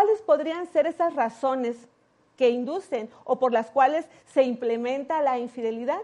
¿Cuáles podrían ser esas razones que inducen o por las cuales se implementa la infidelidad?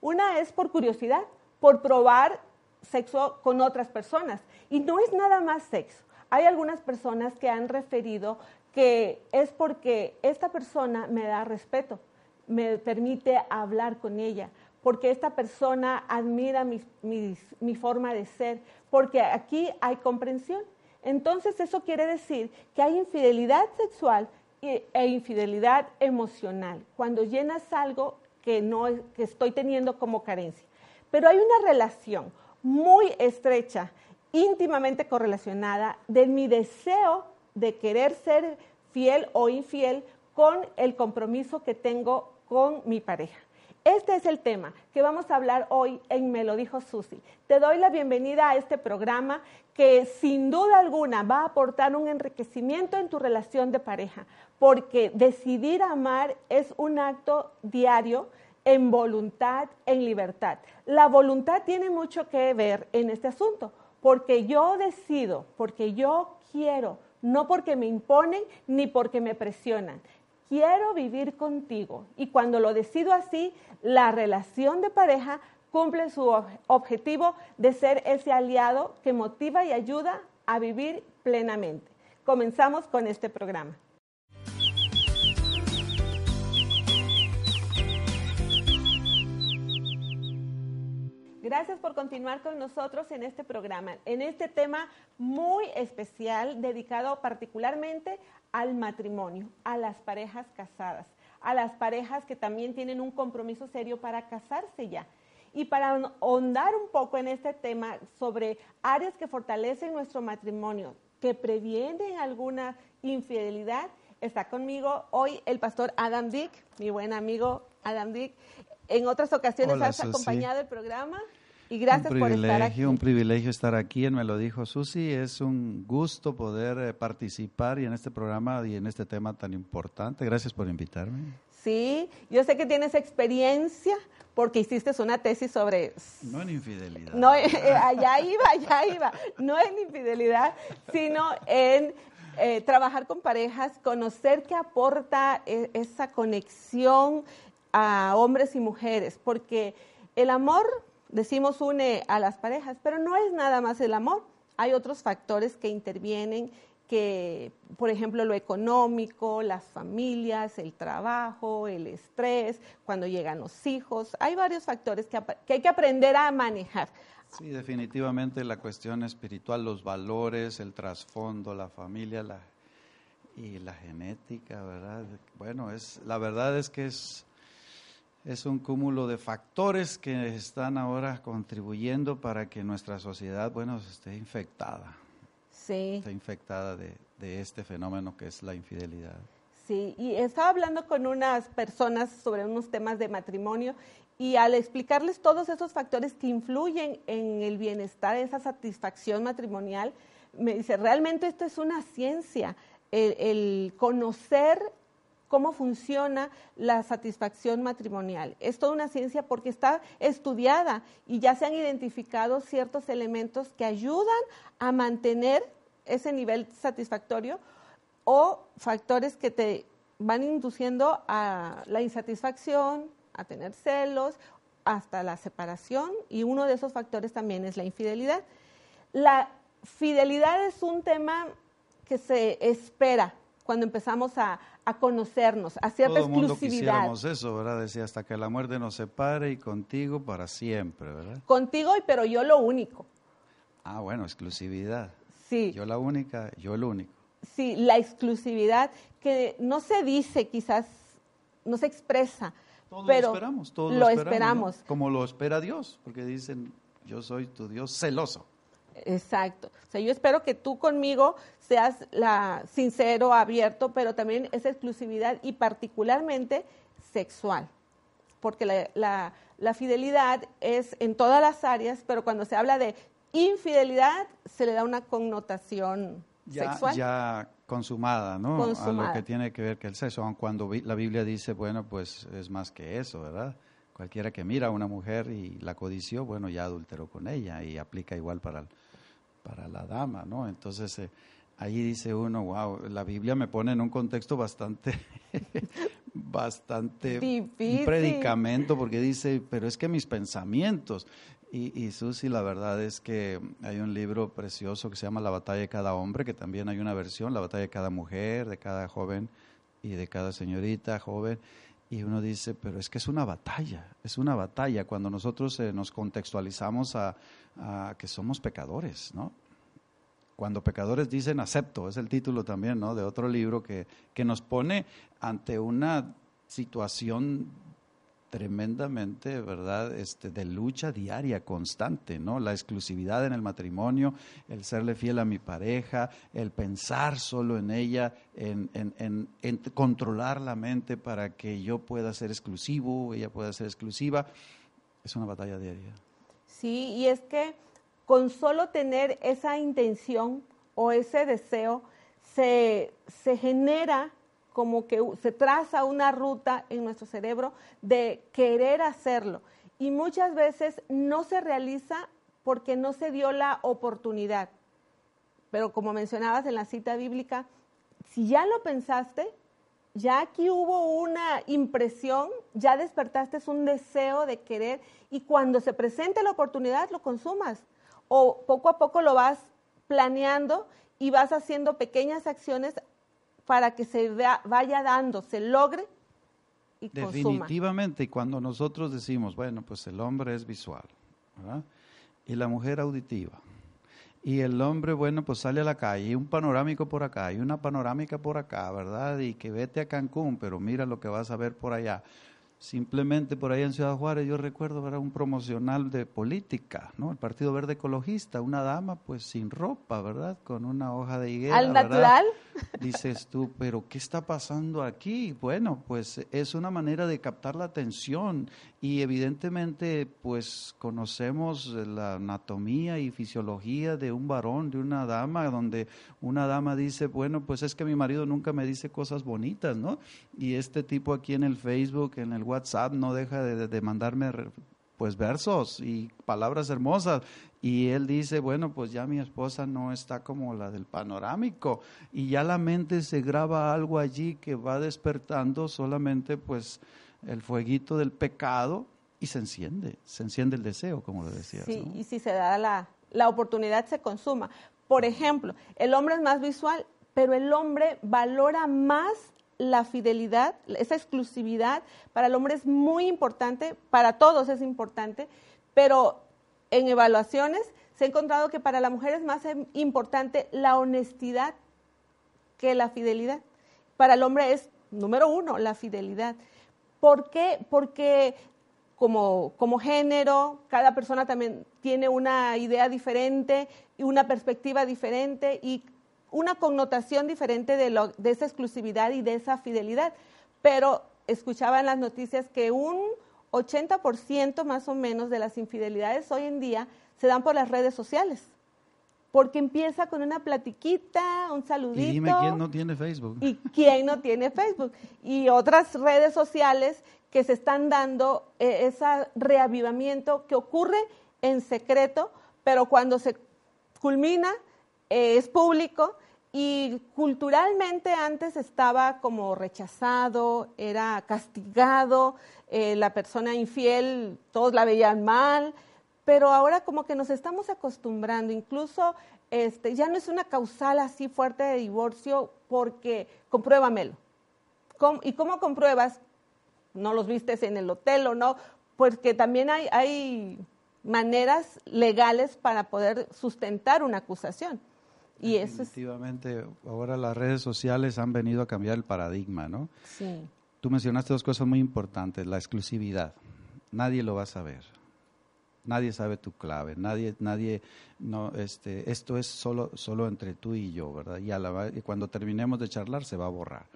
Una es por curiosidad, por probar sexo con otras personas. Y no es nada más sexo. Hay algunas personas que han referido que es porque esta persona me da respeto, me permite hablar con ella, porque esta persona admira mi, forma de ser, porque aquí hay comprensión. Entonces eso quiere decir que hay infidelidad sexual e infidelidad emocional. Cuando llenas algo que, no, que estoy teniendo como carencia. Pero hay una relación muy estrecha, íntimamente correlacionada de mi deseo de querer ser fiel o infiel con el compromiso que tengo con mi pareja. Este es el tema que vamos a hablar hoy en Me lo dijo Susi. Te doy la bienvenida a este programa que sin duda alguna va a aportar un enriquecimiento en tu relación de pareja, porque decidir amar es un acto diario en voluntad, en libertad. La voluntad tiene mucho que ver en este asunto, porque yo decido, porque yo quiero, no porque me imponen ni porque me presionan. Quiero vivir contigo y cuando lo decido así, la relación de pareja cumple su objetivo de ser ese aliado que motiva y ayuda a vivir plenamente. Comenzamos con este programa. Gracias por continuar con nosotros en este programa, en este tema muy especial dedicado particularmente al matrimonio, a las parejas casadas, a las parejas que también tienen un compromiso serio para casarse ya. Y para ahondar un poco en este tema sobre áreas que fortalecen nuestro matrimonio, que previenen alguna infidelidad, está conmigo hoy el pastor Adam Dick, mi buen amigo Adam Dick. En otras ocasiones has acompañado el programa. Y gracias por estar aquí. Un privilegio estar aquí Me lo dijo Susi. Es un gusto poder eh, participar y en este programa y en este tema tan importante. Gracias por invitarme. Sí, yo sé que tienes experiencia porque hiciste una tesis sobre... No en infidelidad. No, eh, eh, allá iba, allá iba. No en infidelidad, sino en trabajar con parejas, conocer qué aporta esa conexión a hombres y mujeres, porque el amor decimos une a las parejas, pero no es nada más el amor. Hay otros factores que intervienen, que, por ejemplo, lo económico, las familias, el trabajo, el estrés, cuando llegan los hijos. Hay varios factores que, hay que aprender a manejar. Sí, definitivamente la cuestión espiritual, los valores, el trasfondo, la familia y la genética, ¿verdad? Bueno, es, la verdad es que es es un cúmulo de factores que están ahora contribuyendo para que nuestra sociedad, bueno, esté infectada. Sí. Está infectada de, de este fenómeno que es la infidelidad. Sí, y estaba hablando con unas personas sobre unos temas de matrimonio y al explicarles todos esos factores que influyen en el bienestar, esa satisfacción matrimonial, me dice, realmente esto es una ciencia, el, el conocer cómo funciona la satisfacción matrimonial. Es toda una ciencia porque está estudiada y ya se han identificado ciertos elementos que ayudan a mantener ese nivel satisfactorio o factores que te van induciendo a la insatisfacción, a tener celos, hasta la separación y uno de esos factores también es la infidelidad. La fidelidad es un tema que se espera cuando empezamos a, conocernos, a cierta Todo exclusividad. Mundo quisiéramos eso, ¿verdad? Decía, hasta que la muerte nos separe y contigo para siempre, ¿verdad? Contigo, pero yo lo único. Ah, bueno, exclusividad. Sí. Yo la única, yo el único. Sí, la exclusividad que no se dice quizás no se expresa. Todos pero lo esperamos, todos lo esperamos, esperamos. ¿no? Como lo espera Dios, porque dicen, yo soy tu Dios celoso. Exacto. O sea, yo espero que tú conmigo seas la sincero, abierto, pero también esa exclusividad y particularmente sexual. Porque la, la- la fidelidad es en todas las áreas, pero cuando se habla de infidelidad se le da una connotación ya, sexual. ya consumada, ¿no? A lo Consumada. que tiene que ver que el sexo, aun cuando la Biblia dice, bueno, pues es más que eso, ¿verdad? Cualquiera que mira a una mujer y la codició, bueno, ya adulteró con ella y aplica igual para, para la dama, ¿no? Entonces, eh, ahí dice uno, wow, la Biblia me pone en un contexto bastante, bastante Difícil. un predicamento, porque dice, pero es que mis pensamientos. Y, y Susi, la verdad es que hay un libro precioso que se llama La batalla de cada hombre, que también hay una versión, La batalla de cada mujer, de cada joven y de cada señorita joven. Y uno dice, pero es que es una batalla, es una batalla cuando nosotros eh, nos contextualizamos a, a que somos pecadores, ¿no? Cuando pecadores dicen acepto, es el título también, ¿no? De otro libro que, que nos pone ante una situación tremendamente, ¿verdad? Este, de lucha diaria, constante, ¿no? La exclusividad en el matrimonio, el serle fiel a mi pareja, el pensar solo en ella, en, en- en- en controlar la mente para que yo pueda ser exclusivo, ella pueda ser exclusiva, es una batalla diaria. Sí, y es que con solo tener esa intención o ese deseo, se, se genera como que se traza una ruta en nuestro cerebro de querer hacerlo. Y muchas veces no se realiza porque no se dio la oportunidad. Pero como mencionabas en la cita bíblica, si ya lo pensaste, ya aquí hubo una impresión, ya despertaste un deseo de querer y cuando se presente la oportunidad lo consumas. O poco a poco lo vas planeando y vas haciendo pequeñas acciones para que se vaya dando, se logre y. Definitivamente, y cuando nosotros decimos, bueno, pues el hombre es visual, ¿verdad? Y la mujer auditiva. Y el hombre, bueno, pues sale a la calle, y un panorámico por acá, y una panorámica por acá, ¿verdad? Y que vete a Cancún, pero mira lo que vas a ver por allá. Simplemente por ahí en Ciudad Juárez yo recuerdo era un promocional de política, ¿no? El Partido Verde Ecologista, una dama pues sin ropa, ¿verdad? Con una hoja de higuera. Al ¿verdad? natural. Dices tú, pero ¿qué está pasando aquí? Bueno, pues es una manera de captar la atención y evidentemente pues conocemos la anatomía y fisiología de un varón, de una dama, donde una dama dice, bueno, pues es que mi marido nunca me dice cosas bonitas, ¿no? Y este tipo aquí en el Facebook, en el WhatsApp, no deja de, de mandarme pues versos y palabras hermosas. Y él dice, bueno, pues ya mi esposa no está como la del panorámico. Y ya la mente se graba algo allí que va despertando solamente pues el fueguito del pecado y se enciende, se enciende el deseo, como lo decías. Sí, ¿no? y si se da la, la oportunidad se consuma. Por ejemplo, el hombre es más visual, pero el hombre valora más la fidelidad, esa exclusividad. Para el hombre es muy importante, para todos es importante, pero en evaluaciones se ha encontrado que para la mujer es más em- importante la honestidad que la fidelidad. Para el hombre es, número uno, la fidelidad. ¿Por qué? Porque como, como género, cada persona también tiene una idea diferente y una perspectiva diferente y una connotación diferente de, lo, de esa exclusividad y de esa fidelidad. Pero escuchaba en las noticias que un 80% más o menos de las infidelidades hoy en día se dan por las redes sociales. Porque empieza con una platiquita, un saludito. Y dime quién no tiene Facebook. ¿Y quién no tiene Facebook? Y otras redes sociales que se están dando eh, ese reavivamiento que ocurre en secreto, pero cuando se culmina eh, es público y culturalmente antes estaba como rechazado, era castigado, eh, la persona infiel, todos la veían mal, pero ahora como que nos estamos acostumbrando, incluso este, ya no es una causal así fuerte de divorcio porque compruébamelo. ¿Cómo- ¿Y cómo compruebas? No los vistes en el hotel o no, porque también hay, hay maneras legales para poder sustentar una acusación. Y eso Definitivamente, ahora las redes sociales han venido a cambiar el paradigma, ¿no? sí, tú mencionaste dos cosas muy importantes, la exclusividad. Nadie lo va a saber. Nadie sabe tu clave, nadie, nadie, no, este, esto es solo, solo entre tú y yo, ¿verdad? Y, a la, y cuando terminemos de charlar se va a borrar.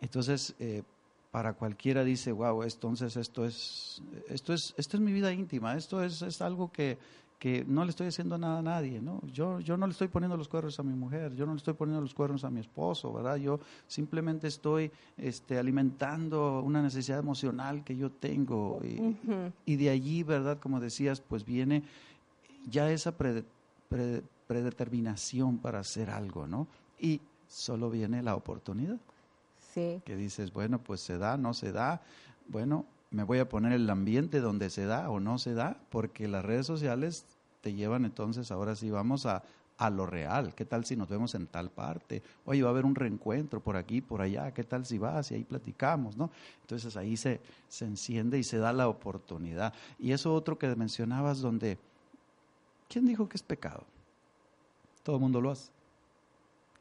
Entonces, eh, para cualquiera dice, wow, entonces esto es, esto es, esto es mi vida íntima, esto es, es algo que, que no le estoy haciendo nada a nadie, ¿no? Yo, yo no le estoy poniendo los cuernos a mi mujer, yo no le estoy poniendo los cuernos a mi esposo, ¿verdad? Yo simplemente estoy este, alimentando una necesidad emocional que yo tengo. Y, de allí, ¿verdad? Como decías, pues viene ya esa predeterminación para hacer algo, ¿no? Y solo viene la oportunidad. Sí. Que dices, bueno, pues se da, no se da. Bueno, me voy a poner el ambiente donde se da o no se da, porque las redes sociales te llevan entonces, ahora sí vamos a, a lo real. ¿Qué tal si nos vemos en tal parte? Oye, va a haber un reencuentro por aquí, por allá. ¿Qué tal si vas? Y ahí platicamos, ¿no? Entonces ahí se, se enciende y se da la oportunidad. Y eso otro que mencionabas donde, ¿quién dijo que es pecado? Todo el mundo lo hace.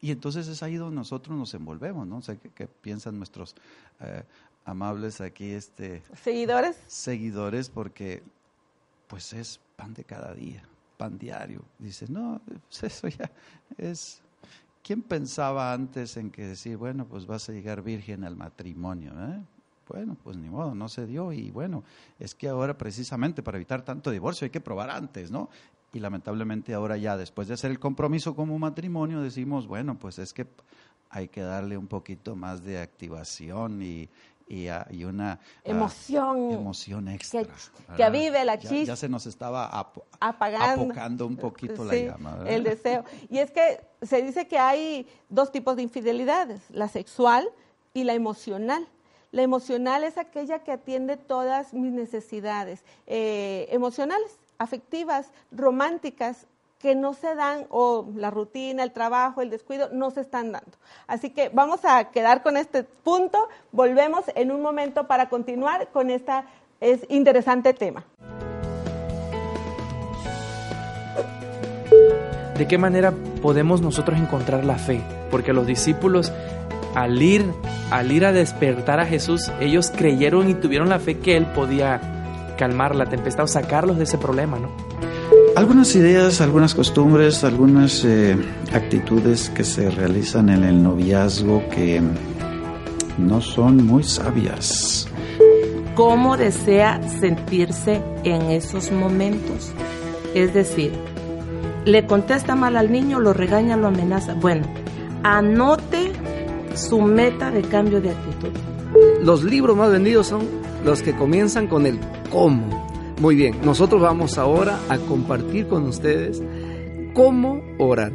Y entonces es ahí donde nosotros nos envolvemos, ¿no? sé qué, piensan nuestros eh, amables aquí, este... Seguidores. Seguidores, porque pues es pan de cada día pan diario. Dice, no, pues eso ya es... ¿Quién pensaba antes en que decir, bueno, pues vas a llegar virgen al matrimonio? Eh? Bueno, pues ni modo, no se dio y bueno, es que ahora precisamente para evitar tanto divorcio hay que probar antes, ¿no? Y lamentablemente ahora ya después de hacer el compromiso como matrimonio decimos, bueno, pues es que hay que darle un poquito más de activación y, y, una ah, emoción, emoción extra. Que, avive la chispa. Ya, se nos estaba apagando un poquito la llama. El deseo. Y es que se dice que hay dos tipos de infidelidades, la sexual y la emocional. La emocional es aquella que atiende todas mis necesidades eh, emocionales, afectivas, románticas, que no se dan, o la rutina, el trabajo, el descuido, no se están dando. Así que vamos a quedar con este punto, volvemos en un momento para continuar con este interesante tema. ¿De qué manera podemos nosotros encontrar la fe? Porque los discípulos al ir, al ir a despertar a Jesús, ellos creyeron y tuvieron la fe que Él podía calmar la tempestad o sacarlos de ese problema, ¿no? Algunas ideas, algunas costumbres, algunas eh, actitudes que se realizan en el noviazgo que no son muy sabias. ¿Cómo desea sentirse en esos momentos? Es decir, le contesta mal al niño, lo regaña, lo amenaza. Bueno, anote su meta de cambio de actitud. Los libros más vendidos son los que comienzan con el cómo muy bien, nosotros vamos ahora a compartir con ustedes cómo orar.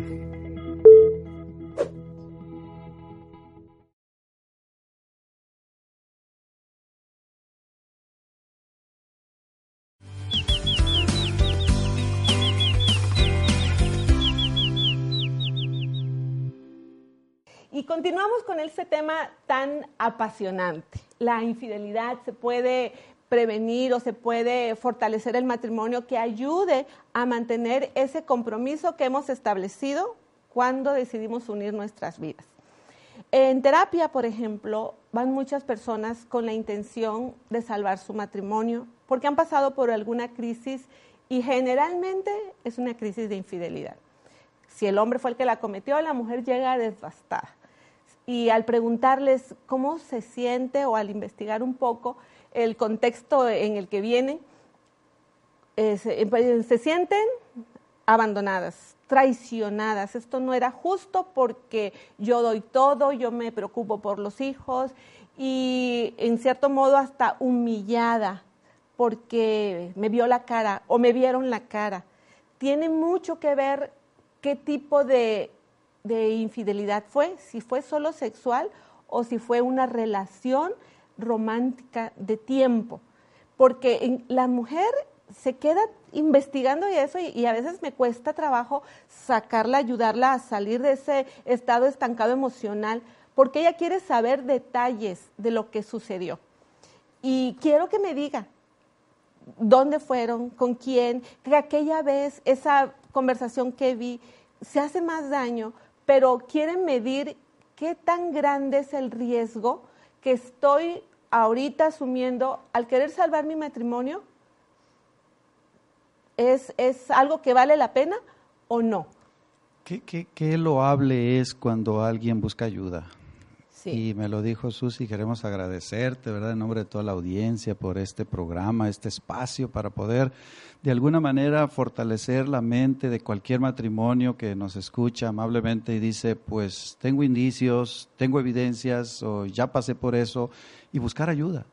Y continuamos con este tema tan apasionante. La infidelidad se puede prevenir o se puede fortalecer el matrimonio que ayude a mantener ese compromiso que hemos establecido cuando decidimos unir nuestras vidas. En terapia, por ejemplo, van muchas personas con la intención de salvar su matrimonio porque han pasado por alguna crisis y generalmente es una crisis de infidelidad. Si el hombre fue el que la cometió, la mujer llega devastada. Y al preguntarles cómo se siente o al investigar un poco, el contexto en el que vienen, eh, pues, se, sienten abandonadas, traicionadas. Esto no era justo porque yo doy todo, yo me preocupo por los hijos y en cierto modo hasta humillada porque me vio la cara o me vieron la cara. Tiene mucho que ver qué tipo de, de infidelidad fue, si fue solo sexual o si fue una relación romántica de tiempo, porque la mujer se queda investigando y eso y, a veces me cuesta trabajo sacarla, ayudarla a salir de ese estado estancado emocional, porque ella quiere saber detalles de lo que sucedió. Y quiero que me diga dónde fueron, con quién, que aquella vez esa conversación que vi se hace más daño, pero quieren medir qué tan grande es el riesgo que estoy ahorita asumiendo, al querer salvar mi matrimonio, ¿es, es algo que vale la pena o no? ¿Qué, qué, qué loable es cuando alguien busca ayuda? Sí. Y me lo dijo Susi, queremos agradecerte, ¿verdad? En nombre de toda la audiencia por este programa, este espacio para poder de alguna manera fortalecer la mente de cualquier matrimonio que nos escucha amablemente y dice, pues tengo indicios, tengo evidencias o ya pasé por eso y buscar ayuda.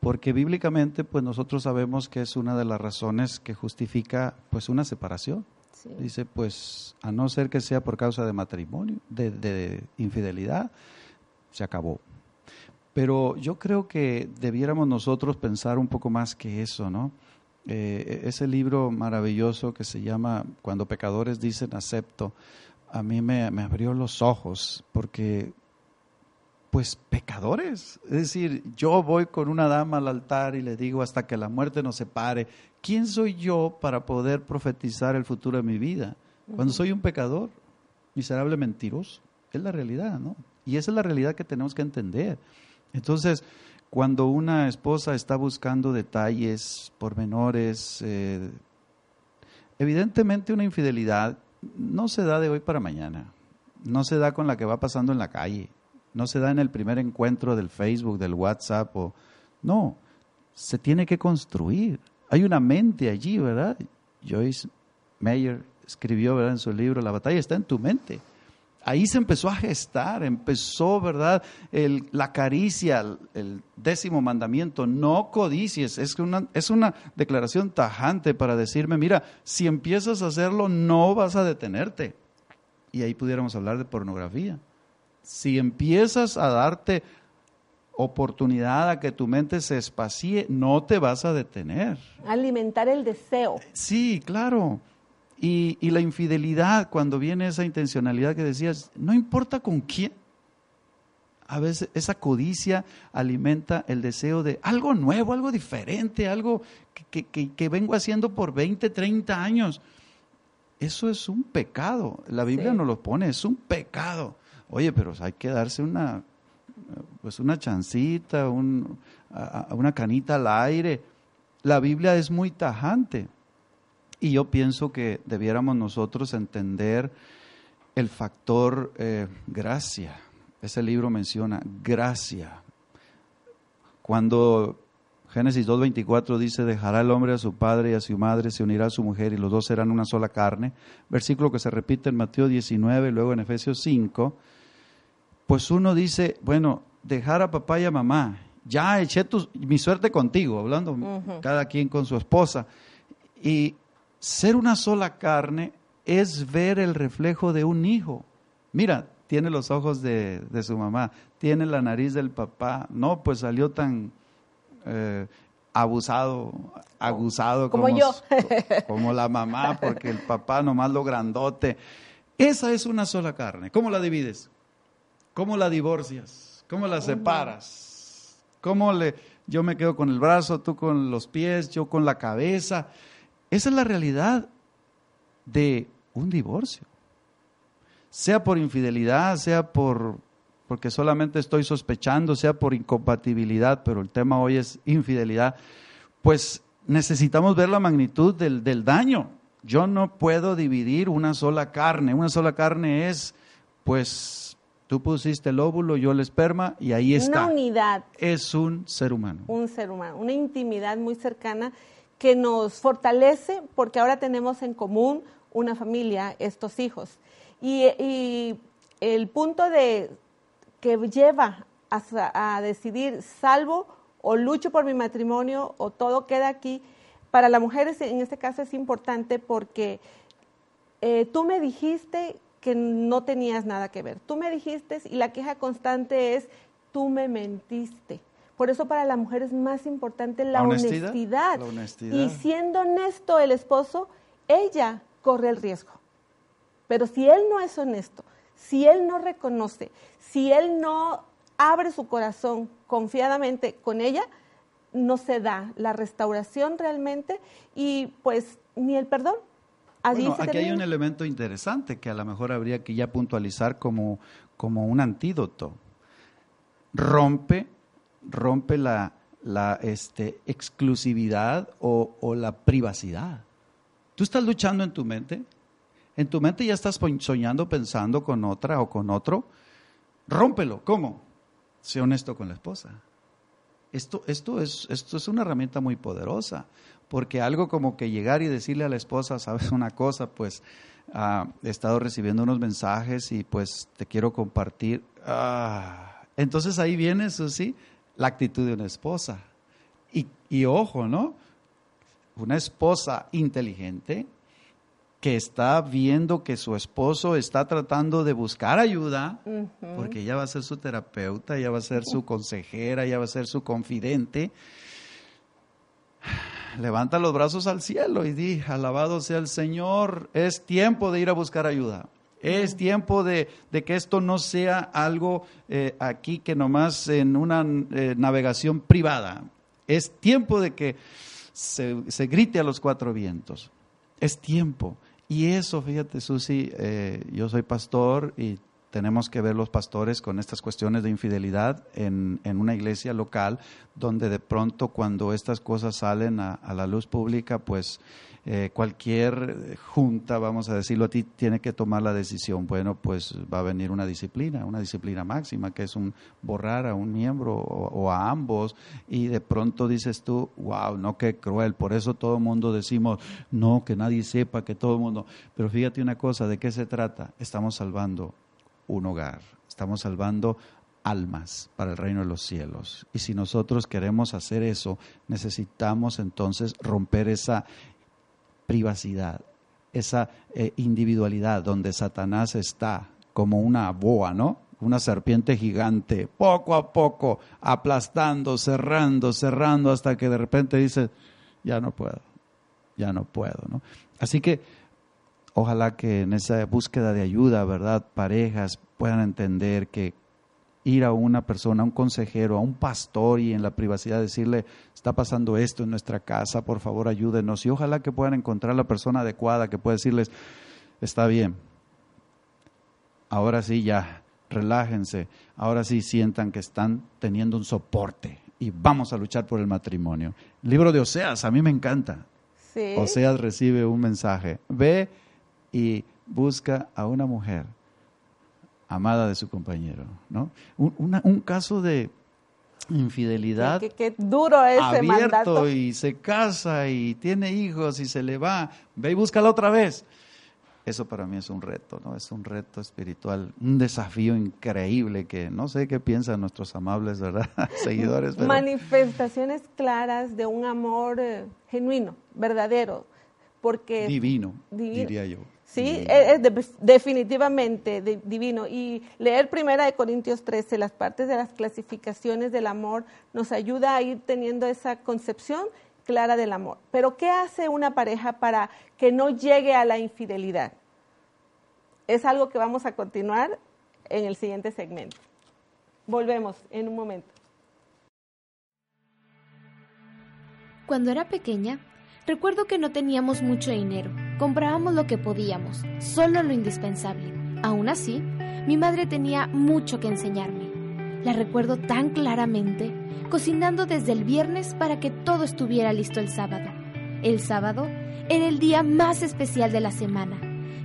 Porque bíblicamente pues nosotros sabemos que es una de las razones que justifica pues una separación. Sí. Dice, pues a no ser que sea por causa de matrimonio, de, de infidelidad, se acabó. Pero yo creo que debiéramos nosotros pensar un poco más que eso, ¿no? Eh, ese libro maravilloso que se llama Cuando pecadores dicen acepto, a mí me, me abrió los ojos porque, pues, pecadores. Es decir, yo voy con una dama al altar y le digo hasta que la muerte nos separe, ¿quién soy yo para poder profetizar el futuro de mi vida? Cuando soy un pecador, miserable mentiroso. Es la realidad, ¿no? Y esa es la realidad que tenemos que entender. Entonces, cuando una esposa está buscando detalles, pormenores, eh, evidentemente una infidelidad no se da de hoy para mañana, no se da con la que va pasando en la calle, no se da en el primer encuentro del Facebook, del WhatsApp, o, no, se tiene que construir. Hay una mente allí, ¿verdad? Joyce Meyer escribió. En su libro, La batalla está en tu mente ahí se empezó a gestar, empezó, ¿verdad? El, la caricia, el, el, décimo mandamiento, no codicies. Es una, es una declaración tajante para decirme, mira, si empiezas a hacerlo, no vas a detenerte. Y ahí pudiéramos hablar de pornografía. Si empiezas a darte oportunidad a que tu mente se espacie, no te vas a detener. Alimentar el deseo. Sí, claro. Y, y, la infidelidad, cuando viene esa intencionalidad que decías, no importa con quién, a veces esa codicia alimenta el deseo de algo nuevo, algo diferente, algo que, que, que vengo haciendo por 20, 30 años. Eso es un pecado. La Biblia sí. nos lo pone, es un pecado. Oye, pero hay que darse una, pues una chancita, un, una canita al aire. La Biblia es muy tajante. Y yo pienso que debiéramos nosotros entender el factor eh, gracia. Ese libro menciona gracia. Cuando Génesis 2.24 dice, dejará el hombre a su padre y a su madre, se unirá a su mujer y los dos serán una sola carne, versículo que se repite en Mateo 19, luego en Efesios 5, pues uno dice, bueno, dejar a papá y a mamá, ya eché tu, mi suerte contigo, hablando uh -huh. cada quien con su esposa. Y ser una sola carne es ver el reflejo de un hijo. Mira, tiene los ojos de, de su mamá, tiene la nariz del papá. No, pues salió tan eh, abusado, aguzado como, como yo. como la mamá, porque el papá nomás lo grandote. Esa es una sola carne. ¿Cómo la divides? ¿Cómo la divorcias? ¿Cómo la separas? ¿Cómo le, yo me quedo con el brazo, tú con los pies, yo con la cabeza? Esa es la realidad de un divorcio. Sea por infidelidad, sea por porque solamente estoy sospechando, sea por incompatibilidad, pero el tema hoy es infidelidad, pues necesitamos ver la magnitud del, del daño. Yo no puedo dividir una sola carne. Una sola carne es, pues, tú pusiste el óvulo, yo el esperma, y ahí está. Una unidad. Es un ser humano. Un ser humano, una intimidad muy cercana que nos fortalece porque ahora tenemos en común una familia, estos hijos. Y, y el punto de que lleva a, decidir salvo o lucho por mi matrimonio o todo queda aquí, para la mujer en este caso es importante porque eh, tú me dijiste que no tenías nada que ver, tú me dijiste y la queja constante es tú me mentiste. Por eso para la mujer es más importante la, ¿La honestidad. honestidad? La honestidad. Y siendo honesto el esposo, ella corre el riesgo. Pero si él no es honesto, si él no reconoce, si él no abre su corazón confiadamente con ella, no se da la restauración realmente y pues ni el perdón. Allí bueno, aquí hay un elemento interesante que a lo mejor habría que ya puntualizar como, como un antídoto. Rompe rompe la, la este, exclusividad o, o la privacidad. Tú estás luchando en tu mente, en tu mente ya estás soñando, pensando con otra o con otro. Rómpelo. ¿Cómo? Sé honesto con la esposa. Esto, esto, es, esto es una herramienta muy poderosa, porque algo como que llegar y decirle a la esposa, sabes una cosa, pues ah, he estado recibiendo unos mensajes y pues te quiero compartir. Ah, entonces ahí viene, Susi, la actitud de una esposa. Y, y ojo, ¿no? Una esposa inteligente que está viendo que su esposo está tratando de buscar ayuda, porque ella va a ser su terapeuta, ella va a ser su consejera, ella va a ser su confidente, levanta los brazos al cielo y di, alabado sea el Señor, es tiempo de ir a buscar ayuda. Es tiempo de, que esto no sea algo eh, aquí que nomás en una eh, navegación privada. Es tiempo de que se, se grite a los cuatro vientos. Es tiempo. Y eso, fíjate, Susi, eh, yo soy pastor y tenemos que ver los pastores con estas cuestiones de infidelidad en, en una iglesia local, donde de pronto cuando estas cosas salen a la luz pública, pues eh, cualquier junta, vamos a decirlo a ti, tiene que tomar la decisión. Bueno, pues va a venir una disciplina, una disciplina máxima, que es un borrar a un miembro o, a ambos, y de pronto dices tú, wow, no, qué cruel. Por eso todo el mundo decimos, no, que nadie sepa, que todo el mundo. Pero fíjate una cosa, ¿de qué se trata? Estamos salvando un hogar, estamos salvando almas para el reino de los cielos. Y si nosotros queremos hacer eso, necesitamos entonces romper esa privacidad, esa eh, individualidad donde Satanás está como una boa, ¿no? Una serpiente gigante, poco a poco, aplastando, cerrando, cerrando, hasta que de repente dice, ya no puedo, ya no puedo, ¿no? Así que ojalá que en esa búsqueda de ayuda, ¿verdad? Parejas puedan entender que ir a una persona, a un consejero, a un pastor y en la privacidad decirle, está pasando esto en nuestra casa, por favor ayúdenos. Y ojalá que puedan encontrar la persona adecuada que pueda decirles, está bien, ahora sí ya, relájense, ahora sí sientan que están teniendo un soporte y vamos a luchar por el matrimonio. libro de Oseas, a mí me encanta. Oseas recibe un mensaje, ve y busca a una mujer amada de su compañero, ¿no? Un, caso de infidelidad. Qué, duro ese abierto y se casa y tiene hijos y se le va, ve y búscala otra vez. Eso para mí es un reto, ¿no? Es un reto espiritual, un desafío increíble que no sé qué piensan nuestros amables, ¿verdad? Seguidores. Manifestaciones claras de un amor eh, genuino, verdadero, porque... divino, diría yo. Sí, es, definitivamente divino. Y leer Primera de Corintios 13, las partes de las clasificaciones del amor, nos ayuda a ir teniendo esa concepción clara del amor. Pero ¿qué hace una pareja para que no llegue a la infidelidad? Es algo que vamos a continuar en el siguiente segmento. Volvemos en un momento. Cuando era pequeña, Recuerdo que no teníamos mucho dinero, comprábamos lo que podíamos, solo lo indispensable. Aún así, mi madre tenía mucho que enseñarme. La recuerdo tan claramente, cocinando desde el viernes para que todo estuviera listo el sábado. El sábado era el día más especial de la semana.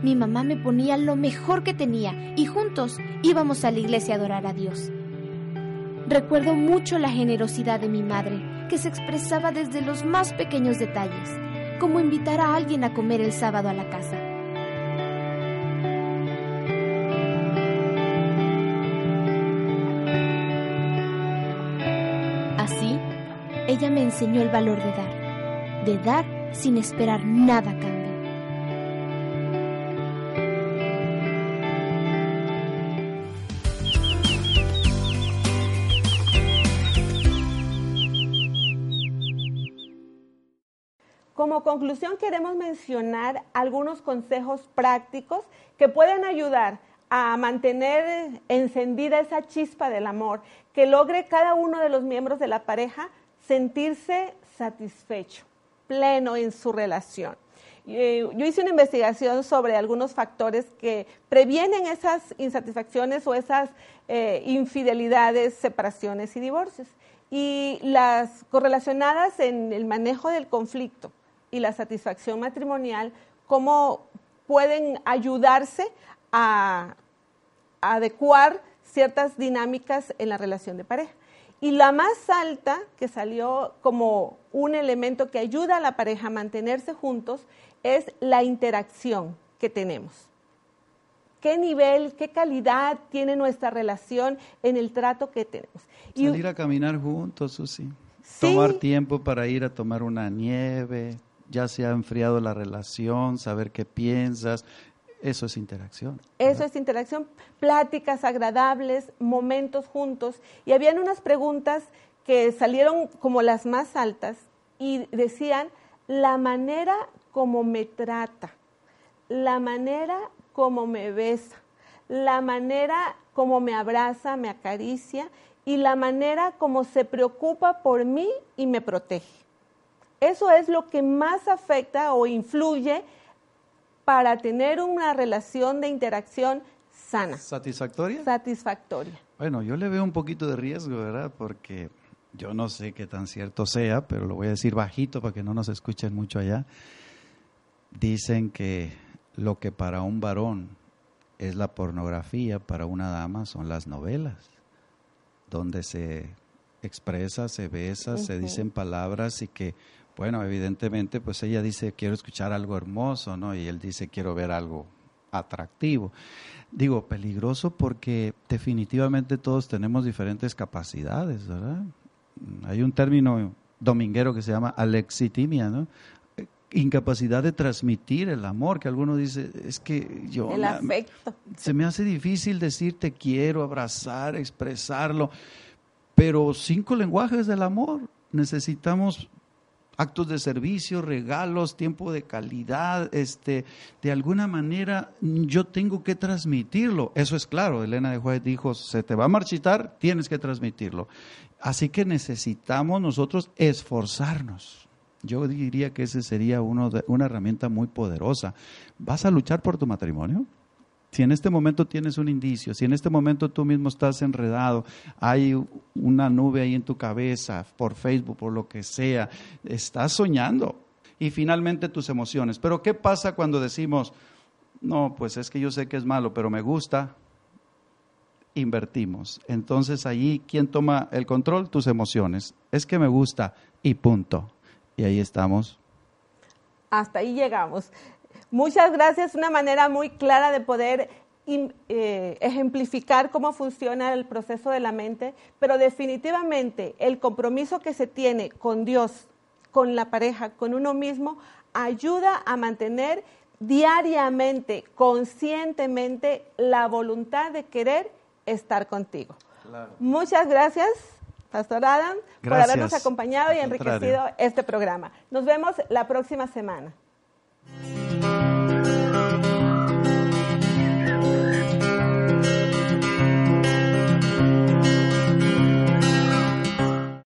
Mi mamá me ponía lo mejor que tenía y juntos íbamos a la iglesia a adorar a Dios. Recuerdo mucho la generosidad de mi madre, que se expresaba desde los más pequeños detalles, como invitar a alguien a comer el sábado a la casa. Así, ella me enseñó el valor de dar, de dar sin esperar nada a cambio. Como conclusión queremos mencionar algunos consejos prácticos que pueden ayudar a mantener encendida esa chispa del amor, que logre cada uno de los miembros de la pareja sentirse satisfecho, pleno en su relación. eh, yo hice una investigación sobre algunos factores que previenen esas insatisfacciones o esas eh, infidelidades, separaciones y divorcios. Y las correlacionadas en el manejo del conflicto y la satisfacción matrimonial, cómo pueden ayudarse a adecuar ciertas dinámicas en la relación de pareja. Y la más alta, que salió como un elemento que ayuda a la pareja a mantenerse juntos, es la interacción que tenemos. ¿Qué nivel, qué calidad tiene nuestra relación en el trato que tenemos? Salir a caminar juntos, Susi. Sí. Tomar tiempo para ir a tomar una nieve, ya se ha enfriado la relación, saber qué piensas, eso es interacción. Eso es interacción, pláticas agradables, momentos juntos. Y habían unas preguntas que salieron como las más altas y decían la manera como me trata, la manera como me besa, la manera como me abraza, me acaricia y la manera como se preocupa por mí y me protege. Eso es lo que más afecta o influye para tener una relación de interacción sana. ¿Satisfactoria? Satisfactoria. Bueno, yo le veo un poquito de riesgo, ¿verdad? Porque yo no sé qué tan cierto sea, pero lo voy a decir bajito para que no nos escuchen mucho allá. Dicen que lo que para un varón es la pornografía, para una dama son las novelas, donde se expresa, se besa, se dicen palabras y que bueno, evidentemente, pues ella dice, quiero escuchar algo hermoso, ¿no? Y él dice, quiero ver algo atractivo. Digo, peligroso porque definitivamente todos tenemos diferentes capacidades, ¿verdad? Hay un término dominguero que se llama alexitimia, ¿no? Incapacidad de transmitir el amor, que alguno dice, es que yo... El afecto. Se me hace difícil decir te quiero, abrazar, expresarlo, pero cinco lenguajes del amor necesitamos actos de servicio, regalos, tiempo de calidad, este, de alguna manera yo tengo que transmitirlo. Eso es claro, Elena de Juárez dijo, se te va a marchitar, tienes que transmitirlo. Así que necesitamos nosotros esforzarnos. Yo diría que ese sería uno de, una herramienta muy poderosa. ¿Vas a luchar por tu matrimonio? Si en este momento tienes un indicio, si en este momento tú mismo estás enredado, hay una nube ahí en tu cabeza, por Facebook, por lo que sea, estás soñando. Y finalmente tus emociones. Pero ¿qué pasa cuando decimos, no, pues es que yo sé que es malo, pero me gusta? Invertimos. Entonces allí, ¿quién toma el control? Tus emociones. Es que me gusta y punto. Y ahí estamos. Hasta ahí llegamos. Muchas gracias, una manera muy clara de poder eh, ejemplificar cómo funciona el proceso de la mente, pero definitivamente el compromiso que se tiene con Dios, con la pareja, con uno mismo, ayuda a mantener diariamente, conscientemente, la voluntad de querer estar contigo. Muchas gracias, Pastor Adam, por habernos acompañado y enriquecido este programa. Nos vemos la próxima semana. Thank you.